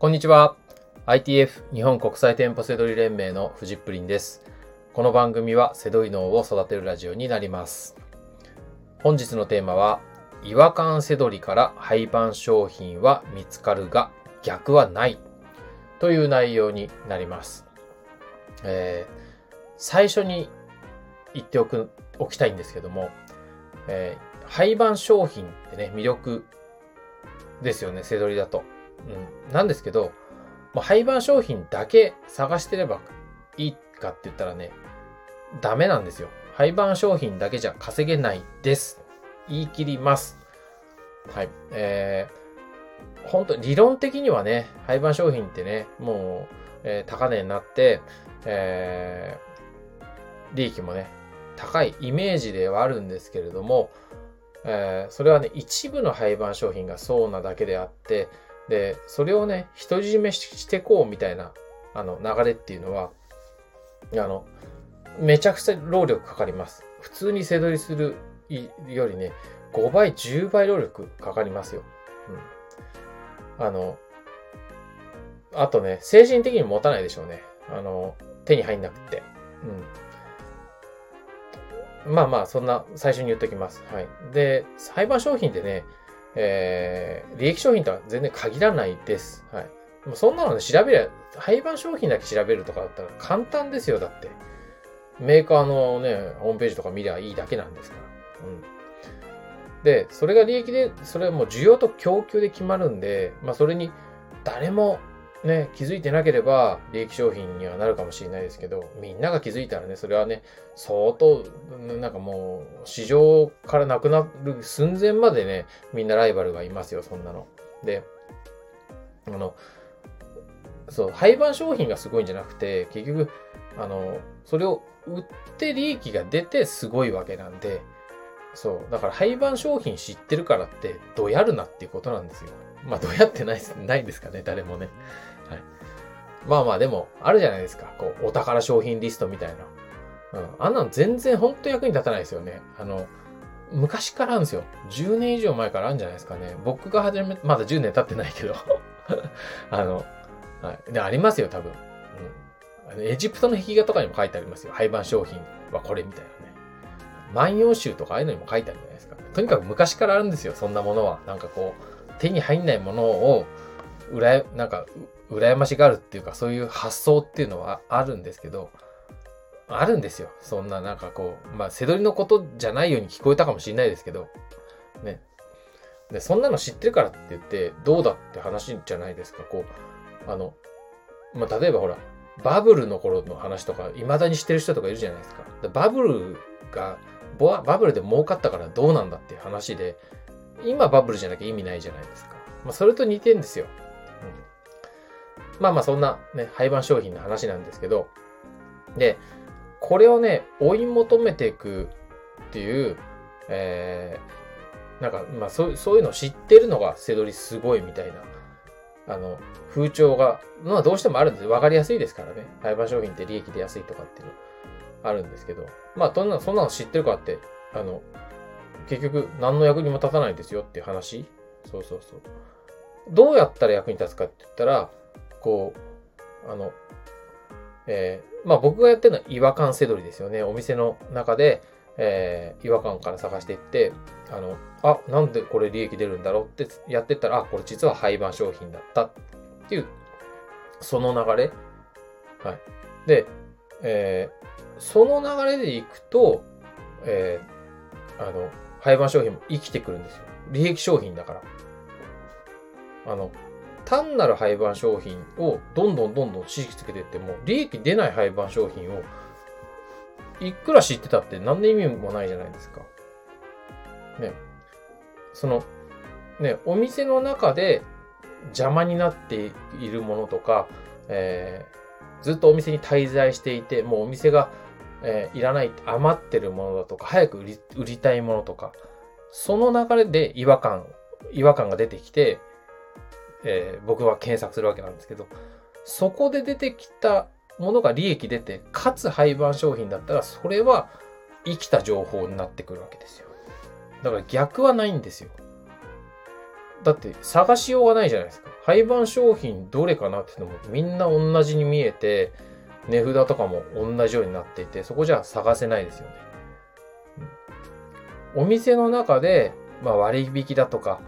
こんにちは。ITF 日本国際店舗セドリ連盟のフジップリンです。この番組はセドリ脳を育てるラジオになります。本日のテーマは、違和感セドリから廃盤商品は見つかるが逆はないという内容になります。えー最初に言っておく、おきたいんですけども、えー廃盤商品ってね、魅力ですよね、セドリだと。うん。なんですけど、まあ、廃盤商品だけ探してればいいかって言ったらね、ダメなんですよ。廃盤商品だけじゃ稼げないです。言い切ります。はい。えー、本当理論的にはね、廃盤商品ってね、もう、えー高値になって、えー利益もね、高いイメージではあるんですけれども、えーそれはね、一部の廃盤商品がそうなだけであって、で、それをね、独り占めしてこうみたいな、あの、流れっていうのは、あの、めちゃくちゃ労力かかります。普通に背取りするよりね、5倍、10倍労力かかりますよ。うん。あの、あとね、精神的に持たないでしょうね。あの、手に入んなくって。うん。まあまあ、そんな、最初に言っときます。はい。で、廃盤商品ってね、えー、利益商品とは全然限らないです。はい。でもそんなのね、調べりゃ、廃盤商品だけ調べるとかだったら簡単ですよ、だって。メーカーのね、ホームページとか見りゃいいだけなんですから。うん。で、それが利益で、それはもう需要と供給で決まるんで、まあそれに誰もね、気づいてなければ利益商品にはなるかもしれないですけど、みんなが気づいたらね、それはね、相当、なんかもう、市場からなくなる寸前までね、みんなライバルがいますよ、そんなの。で、あの、そう、廃盤商品がすごいんじゃなくて、結局、あの、それを売って利益が出てすごいわけなんで、そう。だから廃盤商品知ってるからって、どやるなっていうことなんですよ。まあ、どやってない、ないですかね、誰もね。はい。まあまあ、でも、あるじゃないですか。こう、お宝商品リストみたいな。うん。あんなの全然本当役に立たないですよね。あの、昔からあるんですよ。10年以上前からあるんじゃないですかね。僕が始め、まだ10年経ってないけど。あの、はい。で、ありますよ、多分。うん。エジプトの壁画とかにも書いてありますよ。廃盤商品はこれみたいな。万葉集とかああいうのにも書いてあるじゃないですか。とにかく昔からあるんですよ、そんなものは。なんかこう、手に入んないものを、うらや、なんか、羨ましがるっていうか、そういう発想っていうのはあるんですけど、あるんですよ。そんななんかこう、まあ、背取りのことじゃないように聞こえたかもしれないですけど、ね。で、そんなの知ってるからって言って、どうだって話じゃないですか。こう、あの、まあ、例えばほら、バブルの頃の話とか、未だに知ってる人とかいるじゃないですか。でバブルが、バブルで儲かったからどうなんだっていう話で、今バブルじゃなきゃ意味ないじゃないですか。まあ、それと似てんですよ。うん、まあまあ、そんなね、廃盤商品の話なんですけど、で、これをね、追い求めていくっていう、えー、なんか、まあそう、そういうのを知ってるのが、セドリすごいみたいな、あの、風潮が、まあどうしてもあるんです。わかりやすいですからね。廃盤商品って利益出やすいとかっていうのあるんですけど、まあ、そんな、そんなの知ってるかって、あの、結局、何の役にも立たないですよっていう話そうそうそう。どうやったら役に立つかって言ったら、こう、あの、えーまあ僕がやってるのは違和感せどりですよね。お店の中で、えー違和感から探していって、あの、あ、なんでこれ利益出るんだろうってやってったら、あ、これ実は廃盤商品だったっていう、その流れ。はい。で、えーその流れでいくと、えーあの、廃盤商品も生きてくるんですよ。利益商品だから。あの、単なる廃盤商品をどんどんどんどん知識つけていっても、利益出ない廃盤商品を、いくら知ってたって何の意味もないじゃないですか。ね。その、ね、お店の中で邪魔になっているものとか、えーずっとお店に滞在していて、もうお店が、えーいらない、余ってるものだとか、早く売り売りたいものとか、その流れで違和感、違和感が出てきて、えー僕は検索するわけなんですけど、そこで出てきたものが利益出て、かつ廃盤商品だったら、それは生きた情報になってくるわけですよ。だから逆はないんですよ。だって探しようがないじゃないですか。廃盤商品どれかなっていうのもみんな同じに見えて、値札とかも同じようになっていて、そこじゃ探せないですよね。お店の中で、まあ割引だとか、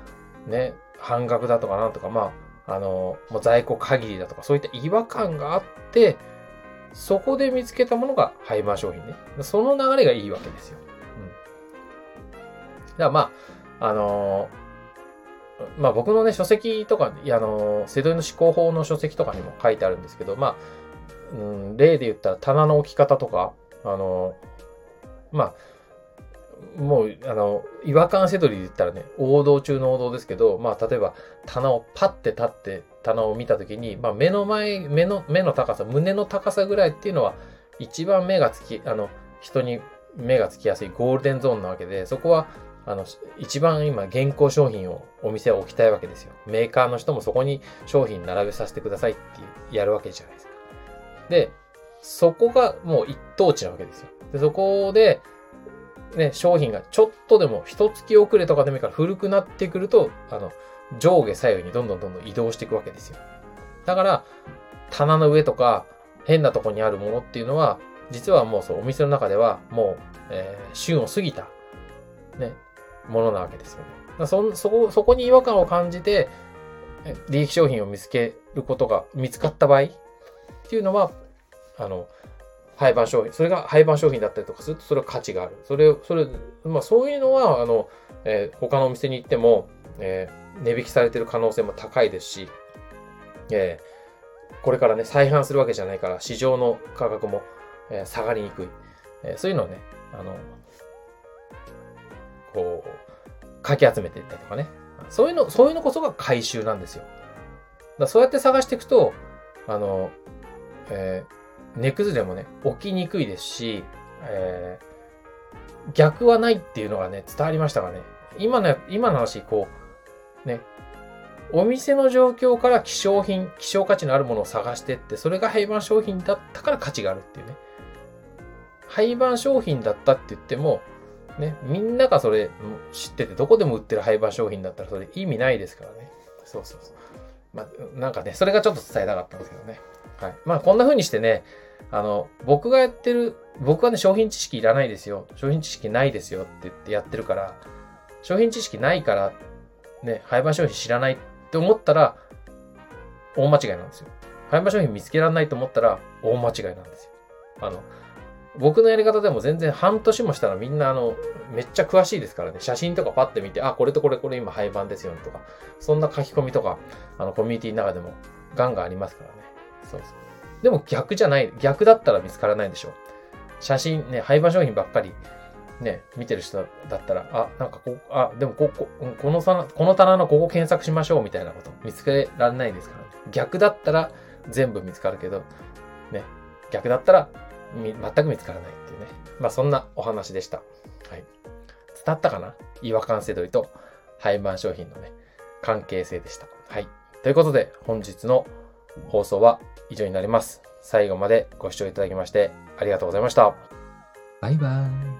ね、半額だとかなんとか、まあ、あの、もう在庫限りだとか、そういった違和感があって、そこで見つけたものが廃盤商品ね。その流れがいいわけですよ。うん。だからまあ、あのー、まあ僕のね、書籍とか、あの、瀬戸の思考法の書籍とかにも書いてあるんですけど、まあ、うん、例で言ったら棚の置き方とか、あの、まあ、もう、あの、違和感せどりで言ったらね、王道中の王道ですけど、まあ、例えば、棚をパッて立って棚を見たときに、まあ、目の前、目の、目の高さ、胸の高さぐらいっていうのは、一番目がつき、あの、人に目がつきやすいゴールデンゾーンなわけで、そこは、あの、一番今、現行商品をお店は置きたいわけですよ。メーカーの人もそこに商品並べさせてくださいってやるわけじゃないですか。で、そこがもう一等地なわけですよ。で、そこで、ね、商品がちょっとでも一月遅れとかでもいいから古くなってくると、あの、上下左右にどんどんどんどん移動していくわけですよ。だから、棚の上とか変なとこにあるものっていうのは、実はもうそう、お店の中ではもう、えー、旬を過ぎた、ね、ものなわけですよね。そ、そこ、そこに違和感を感じて、利益商品を見つけることが見つかった場合っていうのは、あの、廃盤商品、それが廃盤商品だったりとかすると、それは価値がある。それ、それ、まあそういうのは、あの、えー、他のお店に行っても、えー、値引きされてる可能性も高いですし、えー、これからね、再販するわけじゃないから、市場の価格も、えー、下がりにくい。えー、そういうのをね、あの、こう、かき集めていったりとかね。そういうの、そういうのこそが回収なんですよ。だそうやって探していくと、あの、えー、値崩れもね、起きにくいですし、えー、逆はないっていうのがね、伝わりましたがね、今の、今の話、こう、ね、お店の状況から希少品、希少価値のあるものを探してって、それが廃盤商品だったから価値があるっていうね。廃盤商品だったって言っても、ね、みんながそれ知ってて、どこでも売ってる廃盤商品だったらそれ意味ないですからね。そうそうそう。まあ、なんかね、それがちょっと伝えたかったんですけどね。はい。まあ、こんな風にしてね、あの、僕がやってる、僕はね、商品知識いらないですよ。商品知識ないですよって言ってやってるから、商品知識ないから、ね、廃盤商品知らないって思ったら、大間違いなんですよ。廃盤商品見つけられないと思ったら、大間違いなんですよ。あの、僕のやり方でも全然半年もしたらみんなあの、めっちゃ詳しいですからね。写真とかパッて見て、あ、これとこれこれ今廃盤ですよとか、そんな書き込みとか、あの、コミュニティの中でもガンガンありますからね。そうそう。でも逆じゃない。逆だったら見つからないでしょ。写真ね、廃盤商品ばっかりね、見てる人だったら、あ、なんかこ、あ、でもここ、この棚、この棚のここ検索しましょうみたいなこと見つけられないですからね。逆だったら全部見つかるけど、ね、逆だったら全く見つからないっていうね。まあそんなお話でした。はい。伝ったかな？違和感せどりと廃盤商品のね、関係性でした。はい。ということで、本日の放送は以上になります。最後までご視聴いただきましてありがとうございました。バイバーイ。